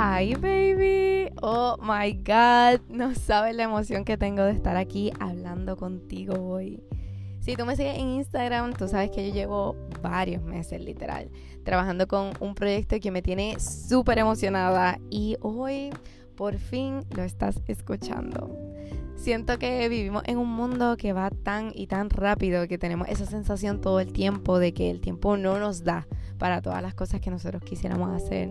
Hi baby, oh my god, no sabes la emoción que tengo de estar aquí hablando contigo hoy. Si tú me sigues en Instagram, tú sabes que yo llevo varios meses literal trabajando con un proyecto que me tiene súper emocionada y hoy por fin lo estás escuchando. Siento que vivimos en un mundo que va tan y tan rápido que tenemos esa sensación todo el tiempo de que el tiempo no nos da para todas las cosas que nosotros quisiéramos hacer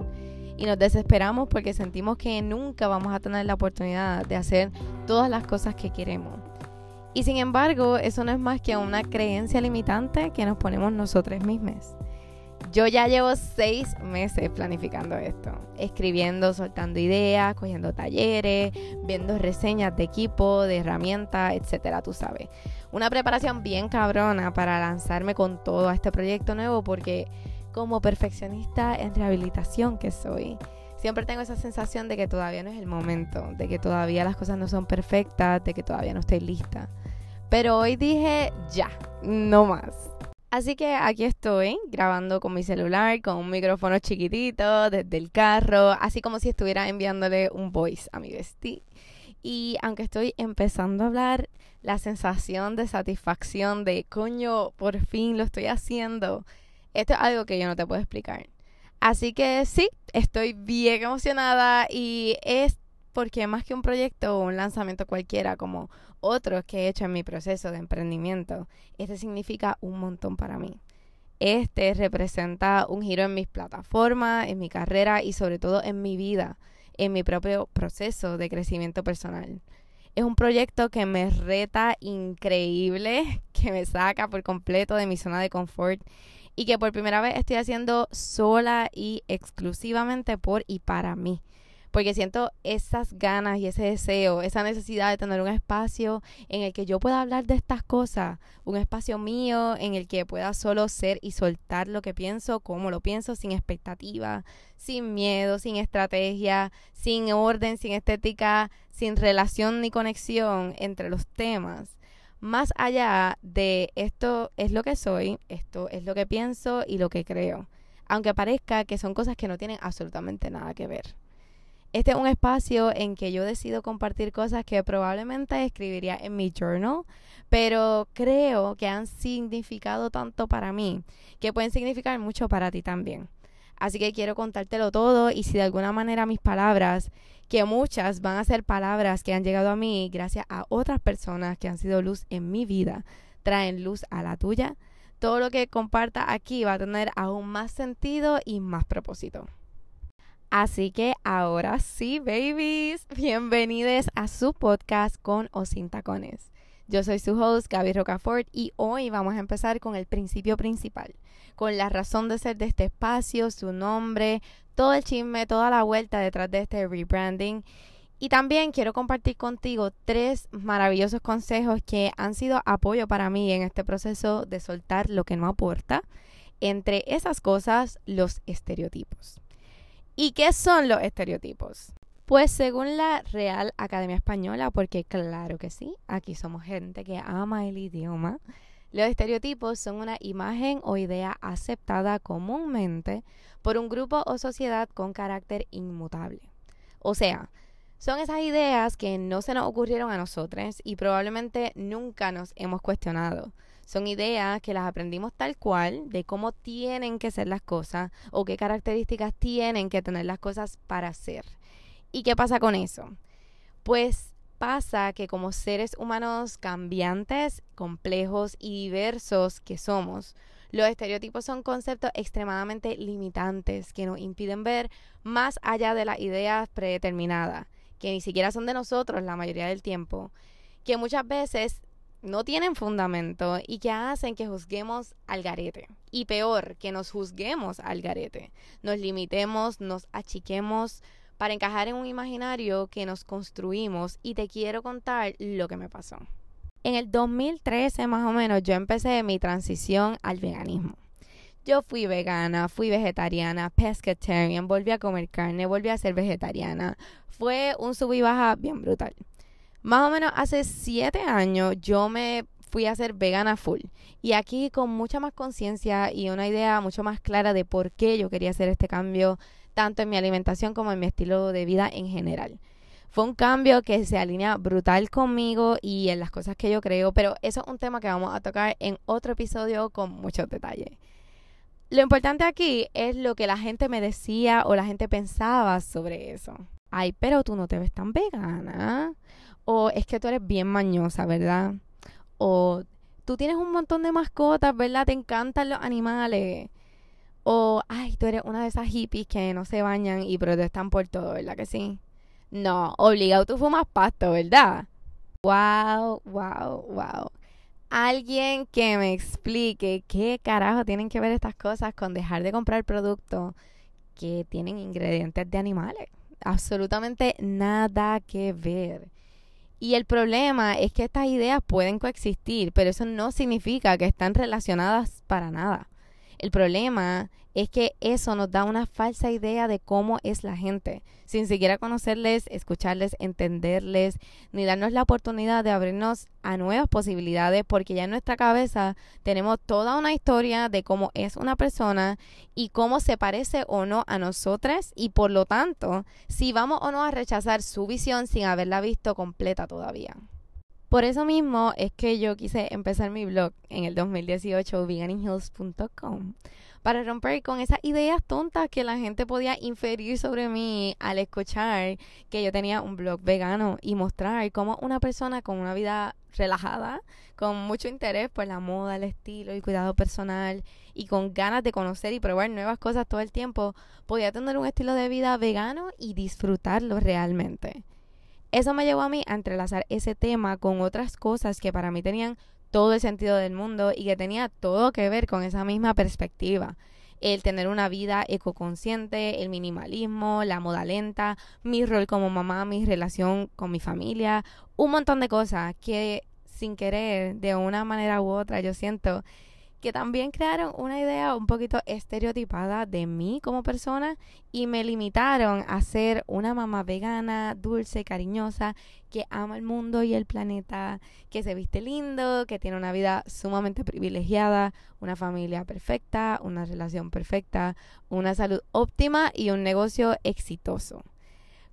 y nos desesperamos porque sentimos que nunca vamos a tener la oportunidad de hacer todas las cosas que queremos. Y sin embargo, eso no es más que una creencia limitante que nos ponemos nosotros mismos. Yo ya llevo seis meses planificando esto, escribiendo, soltando ideas, cogiendo talleres, viendo reseñas de equipo, de herramientas, etcétera, tú sabes. Una preparación bien cabrona para lanzarme con todo a este proyecto nuevo porque como perfeccionista en rehabilitación que soy, siempre tengo esa sensación de que todavía no es el momento, de que todavía las cosas no son perfectas, de que todavía no estoy lista. Pero hoy dije, ya, no más. Así que aquí estoy grabando con mi celular, con un micrófono chiquitito desde el carro, así como si estuviera enviándole un voice a mi bestie. Y aunque estoy empezando a hablar, la sensación de satisfacción de coño, por fin lo estoy haciendo, esto es algo que yo no te puedo explicar. Así que sí, estoy bien emocionada y es porque más que un proyecto o un lanzamiento cualquiera como otros que he hecho en mi proceso de emprendimiento, este significa un montón para mí. Este representa un giro en mis plataformas, en mi carrera y sobre todo en mi vida, en mi propio proceso de crecimiento personal. Es un proyecto que me reta increíble, que me saca por completo de mi zona de confort y que por primera vez estoy haciendo sola y exclusivamente por y para mí. Porque siento esas ganas y ese deseo, esa necesidad de tener un espacio en el que yo pueda hablar de estas cosas, un espacio mío en el que pueda solo ser y soltar lo que pienso, como lo pienso, sin expectativa, sin miedo, sin estrategia, sin orden, sin estética, sin relación ni conexión entre los temas más allá de esto es lo que soy, esto es lo que pienso y lo que creo, aunque parezca que son cosas que no tienen absolutamente nada que ver. Este es un espacio en que yo decido compartir cosas que probablemente escribiría en mi journal, pero creo que han significado tanto para mí que pueden significar mucho para ti también. Así que quiero contártelo todo y si de alguna manera mis palabras que muchas van a ser palabras que han llegado a mí gracias a otras personas que han sido luz en mi vida, traen luz a la tuya. Todo lo que comparta aquí va a tener aún más sentido y más propósito. Así que ahora sí, babies, bienvenidos a su podcast con o sin tacones. Yo soy su host, Gaby Rocafort, y hoy vamos a empezar con el principio principal, con la razón de ser de este espacio, su nombre, todo el chisme, toda la vuelta detrás de este rebranding. Y también quiero compartir contigo tres maravillosos consejos que han sido apoyo para mí en este proceso de soltar lo que no aporta. Entre esas cosas, los estereotipos. ¿Y qué son los estereotipos? Pues según la Real Academia Española, porque claro que sí, aquí somos gente que ama el idioma, los estereotipos son una imagen o idea aceptada comúnmente por un grupo o sociedad con carácter inmutable. O sea, son esas ideas que no se nos ocurrieron a nosotros y probablemente nunca nos hemos cuestionado. Son ideas que las aprendimos tal cual de cómo tienen que ser las cosas o qué características tienen que tener las cosas para ser. ¿Y qué pasa con eso? Pues pasa que como seres humanos cambiantes, complejos y diversos que somos, los estereotipos son conceptos extremadamente limitantes que nos impiden ver más allá de las ideas predeterminadas, que ni siquiera son de nosotros la mayoría del tiempo, que muchas veces no tienen fundamento y que hacen que juzguemos al garete. Y peor, que nos juzguemos al garete. Nos limitemos, nos achiquemos, para encajar en un imaginario que nos construimos y te quiero contar lo que me pasó. En el 2013 más o menos yo empecé mi transición al veganismo. Yo fui vegana, fui vegetariana, pescatarian, volví a comer carne, volví a ser vegetariana. Fue un sub y baja bien brutal. Más o menos hace siete años yo me fui a ser vegana full. Y aquí con mucha más conciencia y una idea mucho más clara de por qué yo quería hacer este cambio, tanto en mi alimentación como en mi estilo de vida en general. Fue un cambio que se alinea brutal conmigo y en las cosas que yo creo, pero eso es un tema que vamos a tocar en otro episodio con muchos detalles. Lo importante aquí es lo que la gente me decía o la gente pensaba sobre eso. Ay, pero tú no te ves tan vegana. O es que tú eres bien mañosa, ¿verdad? O tú tienes un montón de mascotas, ¿verdad? Te encantan los animales. O, ay, tú eres una de esas hippies que no se bañan y protestan por todo, ¿verdad que sí? No, obligado tú fumas pasto, ¿verdad? Wow, wow, wow alguien que me explique qué carajo tienen que ver estas cosas con dejar de comprar productos que tienen ingredientes de animales. Absolutamente nada que ver. Y el problema es que estas ideas pueden coexistir, pero eso no significa que están relacionadas para nada. El problema es que eso nos da una falsa idea de cómo es la gente, sin siquiera conocerles, escucharles, entenderles, ni darnos la oportunidad de abrirnos a nuevas posibilidades, porque ya en nuestra cabeza tenemos toda una historia de cómo es una persona y cómo se parece o no a nosotras, y por lo tanto, si vamos o no a rechazar su visión sin haberla visto completa todavía. Por eso mismo es que yo quise empezar mi blog en el 2018, veganinhills.com para romper con esas ideas tontas que la gente podía inferir sobre mí al escuchar que yo tenía un blog vegano y mostrar cómo una persona con una vida relajada, con mucho interés por la moda, el estilo y cuidado personal y con ganas de conocer y probar nuevas cosas todo el tiempo, podía tener un estilo de vida vegano y disfrutarlo realmente. Eso me llevó a mí a entrelazar ese tema con otras cosas que para mí tenían todo el sentido del mundo y que tenía todo que ver con esa misma perspectiva. El tener una vida ecoconsciente, el minimalismo, la moda lenta, mi rol como mamá, mi relación con mi familia, un montón de cosas que sin querer, de una manera u otra, yo siento que también crearon una idea un poquito estereotipada de mí como persona y me limitaron a ser una mamá vegana, dulce, cariñosa, que ama el mundo y el planeta, que se viste lindo, que tiene una vida sumamente privilegiada, una familia perfecta, una relación perfecta, una salud óptima y un negocio exitoso.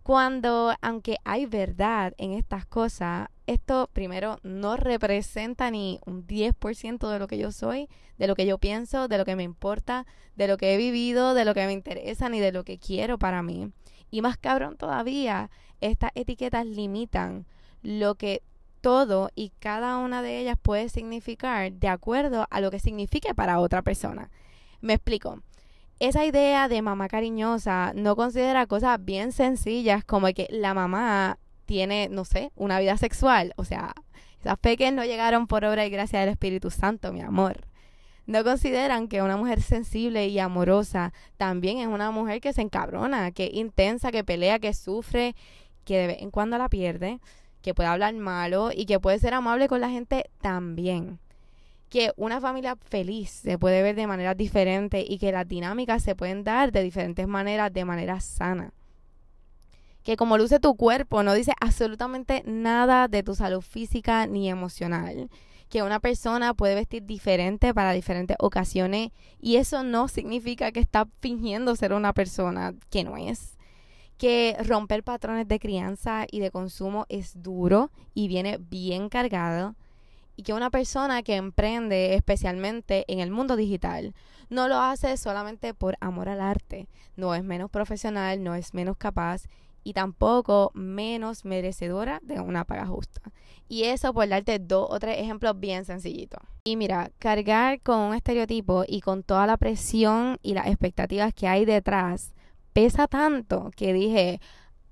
Cuando, aunque hay verdad en estas cosas, esto primero no representa ni un 10% de lo que yo soy, de lo que yo pienso, de lo que me importa, de lo que he vivido, de lo que me interesa, ni de lo que quiero para mí. Y más cabrón todavía, estas etiquetas limitan lo que todo y cada una de ellas puede significar de acuerdo a lo que signifique para otra persona. Me explico esa idea de mamá cariñosa no considera cosas bien sencillas como que la mamá tiene, no sé, una vida sexual. O sea, esas pequeñas no llegaron por obra y gracia del Espíritu Santo, mi amor. No consideran que una mujer sensible y amorosa también es una mujer que se encabrona, que es intensa, que pelea, que sufre, que de vez en cuando la pierde, que puede hablar malo y que puede ser amable con la gente también que una familia feliz se puede ver de manera diferente y que las dinámicas se pueden dar de diferentes maneras, de manera sana. Que como luce tu cuerpo no dice absolutamente nada de tu salud física ni emocional. Que una persona puede vestir diferente para diferentes ocasiones y eso no significa que está fingiendo ser una persona que no es que romper patrones de crianza y de consumo es duro y viene bien cargado y que una persona que emprende especialmente en el mundo digital no lo hace solamente por amor al arte, no es menos profesional, no es menos capaz y tampoco menos merecedora de una paga justa. Y eso por darte dos o tres ejemplos bien sencillitos. Y mira, cargar con un estereotipo y con toda la presión y las expectativas que hay detrás pesa tanto que dije,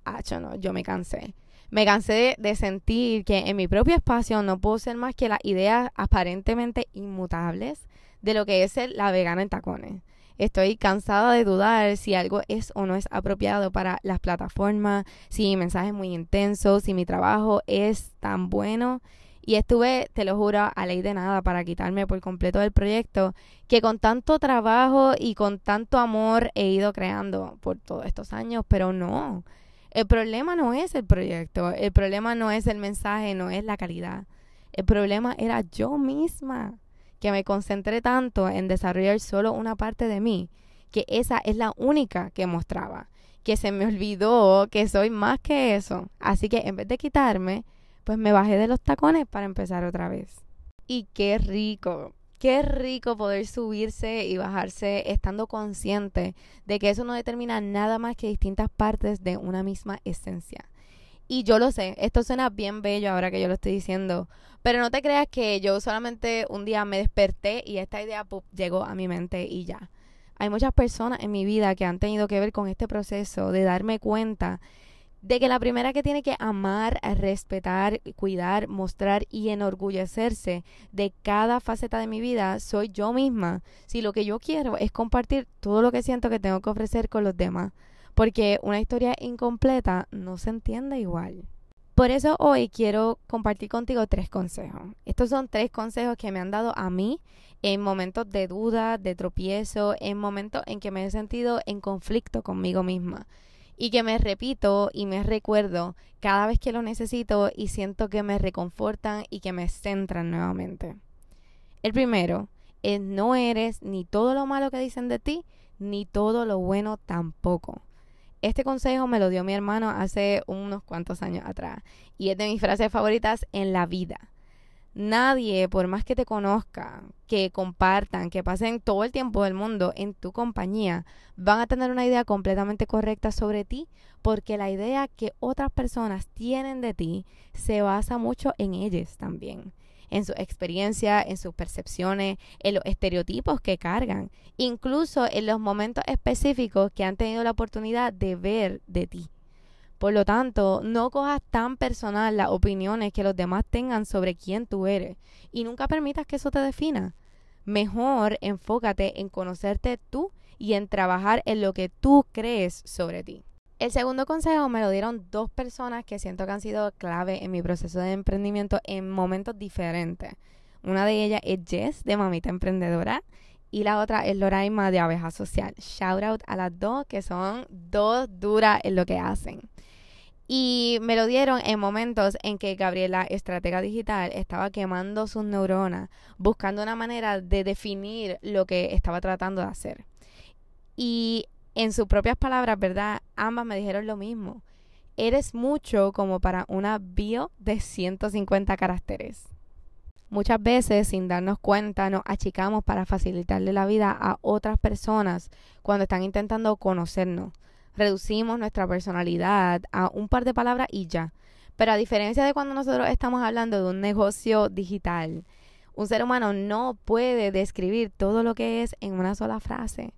ah, no, yo me cansé me cansé de, sentir que en mi propio espacio no puedo ser más que las ideas aparentemente inmutables de lo que es la vegana en tacones. Estoy cansada de dudar si algo es o no es apropiado para las plataformas, si mi mensaje es muy intenso, si mi trabajo es tan bueno. Y estuve, te lo juro, a ley de nada para quitarme por completo del proyecto que con tanto trabajo y con tanto amor he ido creando por todos estos años, pero no. El problema no es el proyecto, el problema no es el mensaje, no es la calidad. El problema era yo misma, que me concentré tanto en desarrollar solo una parte de mí, que esa es la única que mostraba, que se me olvidó que soy más que eso. Así que en vez de quitarme, pues me bajé de los tacones para empezar otra vez. Y qué rico, qué rico poder subirse y bajarse estando consciente de que eso no determina nada más que distintas partes de una misma esencia. Y yo lo sé, esto suena bien bello ahora que yo lo estoy diciendo, pero no te creas que yo solamente un día me desperté y esta idea llegó a mi mente y ya. Hay muchas personas en mi vida que han tenido que ver con este proceso de darme cuenta de que la primera que tiene que amar, respetar, cuidar, mostrar y enorgullecerse de cada faceta de mi vida soy yo misma. Si lo que yo quiero es compartir todo lo que siento que tengo que ofrecer con los demás, porque una historia incompleta no se entiende igual. Por eso hoy quiero compartir contigo tres consejos. Estos son tres consejos que me han dado a mí en momentos de duda, de tropiezo, en momentos en que me he sentido en conflicto conmigo misma y que me repito y me recuerdo cada vez que lo necesito y siento que me reconfortan y que me centran nuevamente. El primero es no eres ni todo lo malo que dicen de ti, ni todo lo bueno tampoco. Este consejo me lo dio mi hermano hace unos cuantos años atrás y es de mis frases favoritas en la vida. Nadie, por más que te conozca, que compartan, que pasen todo el tiempo del mundo en tu compañía, van a tener una idea completamente correcta sobre ti, porque la idea que otras personas tienen de ti se basa mucho en ellos también, en su experiencia, en sus percepciones, en los estereotipos que cargan, incluso en los momentos específicos que han tenido la oportunidad de ver de ti. Por lo tanto, no cojas tan personal las opiniones que los demás tengan sobre quién tú eres y nunca permitas que eso te defina. Mejor enfócate en conocerte tú y en trabajar en lo que tú crees sobre ti. El segundo consejo me lo dieron dos personas que siento que han sido clave en mi proceso de emprendimiento en momentos diferentes. Una de ellas es Jess de Mamita Emprendedora y la otra es Loraima de Abeja Social. Shout out a las dos que son dos duras en lo que hacen. Y me lo dieron en momentos en que Gabriela, estratega digital, estaba quemando sus neuronas, buscando una manera de definir lo que estaba tratando de hacer. Y en sus propias palabras, ¿verdad? Ambas me dijeron lo mismo. Eres mucho como para una bio de 150 caracteres. Muchas veces, sin darnos cuenta, nos achicamos para facilitarle la vida a otras personas cuando están intentando conocernos reducimos nuestra personalidad a un par de palabras y ya. Pero a diferencia de cuando nosotros estamos hablando de un negocio digital, un ser humano no puede describir todo lo que es en una sola frase.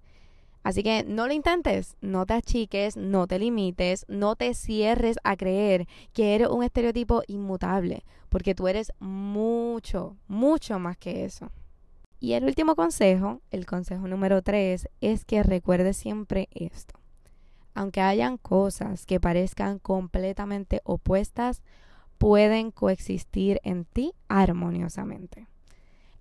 Así que no lo intentes, no te achiques, no te limites, no te cierres a creer que eres un estereotipo inmutable, porque tú eres mucho, mucho más que eso. Y el último consejo, el consejo número tres, es que recuerdes siempre esto aunque hayan cosas que parezcan completamente opuestas, pueden coexistir en ti armoniosamente.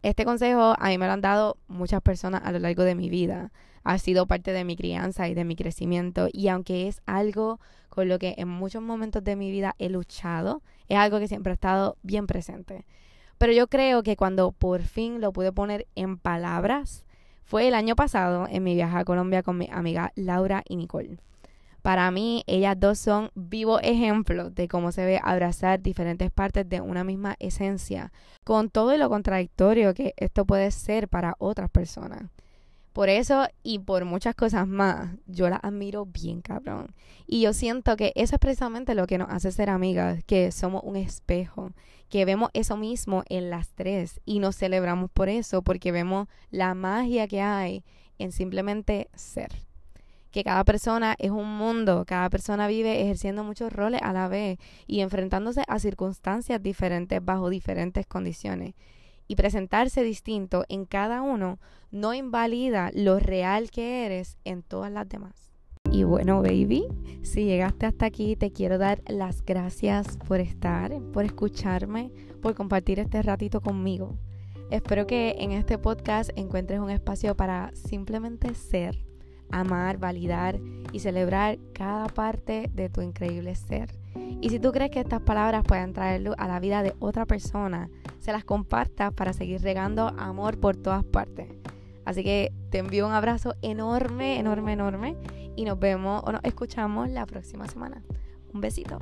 Este consejo a mí me lo han dado muchas personas a lo largo de mi vida. Ha sido parte de mi crianza y de mi crecimiento. Y aunque es algo con lo que en muchos momentos de mi vida he luchado, es algo que siempre ha estado bien presente. Pero yo creo que cuando por fin lo pude poner en palabras, fue el año pasado en mi viaje a Colombia con mi amiga Laura y Nicole. Para mí, ellas dos son vivos ejemplos de cómo se ve abrazar diferentes partes de una misma esencia, con todo lo contradictorio que esto puede ser para otras personas. Por eso y por muchas cosas más, yo las admiro bien cabrón. Y yo siento que eso es precisamente lo que nos hace ser amigas, que somos un espejo, que vemos eso mismo en las tres y nos celebramos por eso, porque vemos la magia que hay en simplemente ser que cada persona es un mundo, cada persona vive ejerciendo muchos roles a la vez y enfrentándose a circunstancias diferentes bajo diferentes condiciones. Y presentarse distinto en cada uno no invalida lo real que eres en todas las demás. Y bueno, baby, si llegaste hasta aquí, te quiero dar las gracias por estar, por escucharme, por compartir este ratito conmigo. Espero que en este podcast encuentres un espacio para simplemente ser amar, validar y celebrar cada parte de tu increíble ser. Y si tú crees que estas palabras pueden traer luz a la vida de otra persona, se las compartas para seguir regando amor por todas partes. Así que te envío un abrazo enorme, enorme, enorme y nos vemos o nos escuchamos la próxima semana. Un besito.